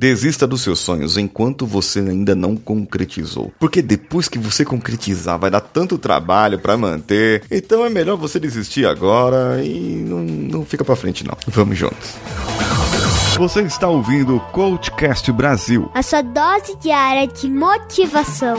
desista dos seus sonhos enquanto você ainda não concretizou. Porque depois que você concretizar, vai dar tanto trabalho para manter. Então é melhor você desistir agora e não, não fica para frente não. Vamos juntos. Você está ouvindo o Coachcast Brasil. A sua dose diária de motivação.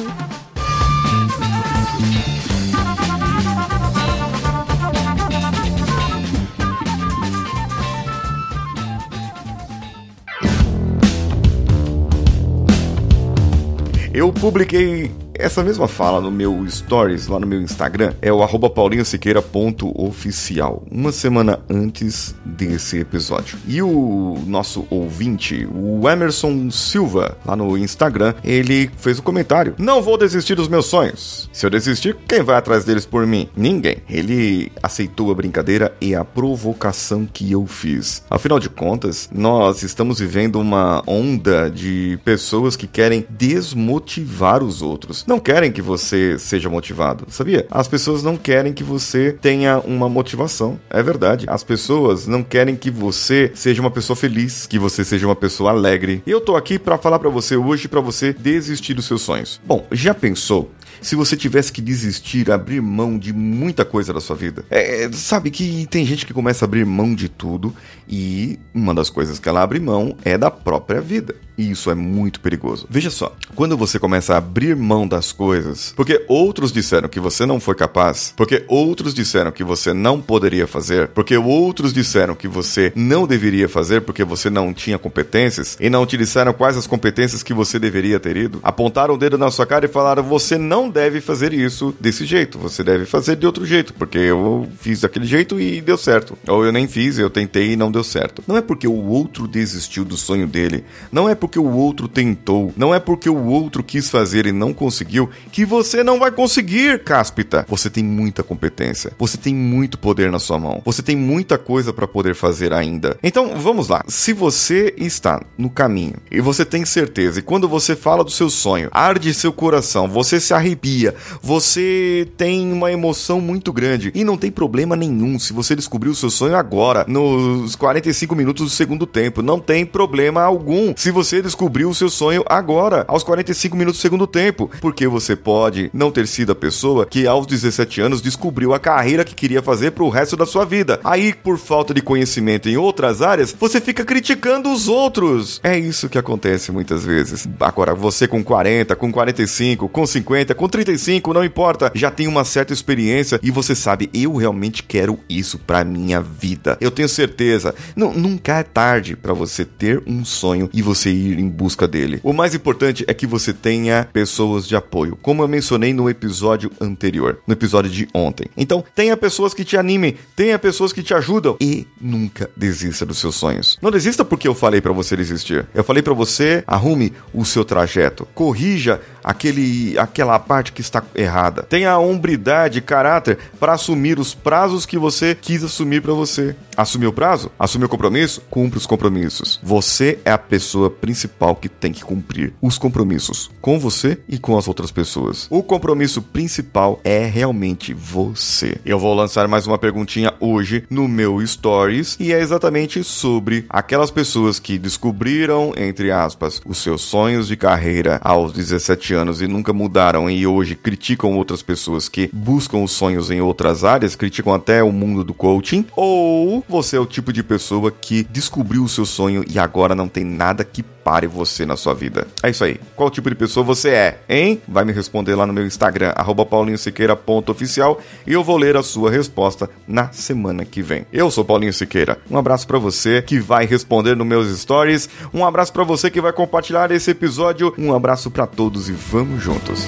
Eu publiquei essa mesma fala no meu stories, lá no meu Instagram, é o arroba paulinhosiqueira.oficial, uma semana antes desse episódio. E o nosso ouvinte, o Emerson Silva, lá no Instagram, ele fez um comentário: Não vou desistir dos meus sonhos. Se eu desistir, quem vai atrás deles por mim? Ninguém. Ele aceitou a brincadeira e a provocação que eu fiz. Afinal de contas, nós estamos vivendo uma onda de pessoas que querem desmotivar os outros não querem que você seja motivado, sabia? As pessoas não querem que você tenha uma motivação. É verdade. As pessoas não querem que você seja uma pessoa feliz, que você seja uma pessoa alegre. E eu tô aqui para falar para você hoje para você desistir dos seus sonhos. Bom, já pensou se você tivesse que desistir, abrir mão de muita coisa da sua vida. É, sabe que tem gente que começa a abrir mão de tudo e uma das coisas que ela abre mão é da própria vida. E isso é muito perigoso. Veja só, quando você começa a abrir mão das coisas, porque outros disseram que você não foi capaz, porque outros disseram que você não poderia fazer, porque outros disseram que você não deveria fazer porque você não tinha competências e não disseram quais as competências que você deveria ter ido, apontaram o dedo na sua cara e falaram: você não deve fazer isso desse jeito, você deve fazer de outro jeito, porque eu fiz daquele jeito e deu certo. Ou eu nem fiz, eu tentei e não deu certo. Não é porque o outro desistiu do sonho dele, não é porque porque o outro tentou, não é porque o outro quis fazer e não conseguiu, que você não vai conseguir, cáspita. Você tem muita competência, você tem muito poder na sua mão, você tem muita coisa para poder fazer ainda. Então, vamos lá. Se você está no caminho e você tem certeza, e quando você fala do seu sonho, arde seu coração, você se arrepia, você tem uma emoção muito grande e não tem problema nenhum se você descobrir o seu sonho agora, nos 45 minutos do segundo tempo, não tem problema algum. Se você descobriu o seu sonho agora, aos 45 minutos do segundo tempo, porque você pode não ter sido a pessoa que aos 17 anos descobriu a carreira que queria fazer pro resto da sua vida. Aí, por falta de conhecimento em outras áreas, você fica criticando os outros. É isso que acontece muitas vezes. Agora, você com 40, com 45, com 50, com 35, não importa, já tem uma certa experiência e você sabe, eu realmente quero isso pra minha vida. Eu tenho certeza. Nunca é tarde para você ter um sonho e você ir em busca dele. O mais importante é que você tenha pessoas de apoio, como eu mencionei no episódio anterior, no episódio de ontem. Então, tenha pessoas que te animem, tenha pessoas que te ajudam e nunca desista dos seus sonhos. Não desista porque eu falei para você desistir. Eu falei para você, arrume o seu trajeto, corrija aquele aquela parte que está errada. Tenha hombridade, caráter para assumir os prazos que você quis assumir para você. Assumiu o prazo? Assumiu o compromisso? Cumpre os compromissos. Você é a pessoa principal que tem que cumprir os compromissos com você e com as outras pessoas. O compromisso principal é realmente você. Eu vou lançar mais uma perguntinha hoje no meu Stories e é exatamente sobre aquelas pessoas que descobriram, entre aspas, os seus sonhos de carreira aos 17 anos e nunca mudaram e hoje criticam outras pessoas que buscam os sonhos em outras áreas, criticam até o mundo do coaching, ou você é o tipo de pessoa que descobriu o seu sonho e agora não tem nada que pare você na sua vida. É isso aí. Qual tipo de pessoa você é, hein? Vai me responder lá no meu Instagram, paulinhosiqueira.oficial e eu vou ler a sua resposta na semana que vem. Eu sou Paulinho Siqueira. Um abraço para você que vai responder nos meus stories. Um abraço para você que vai compartilhar esse episódio. Um abraço para todos e vamos juntos.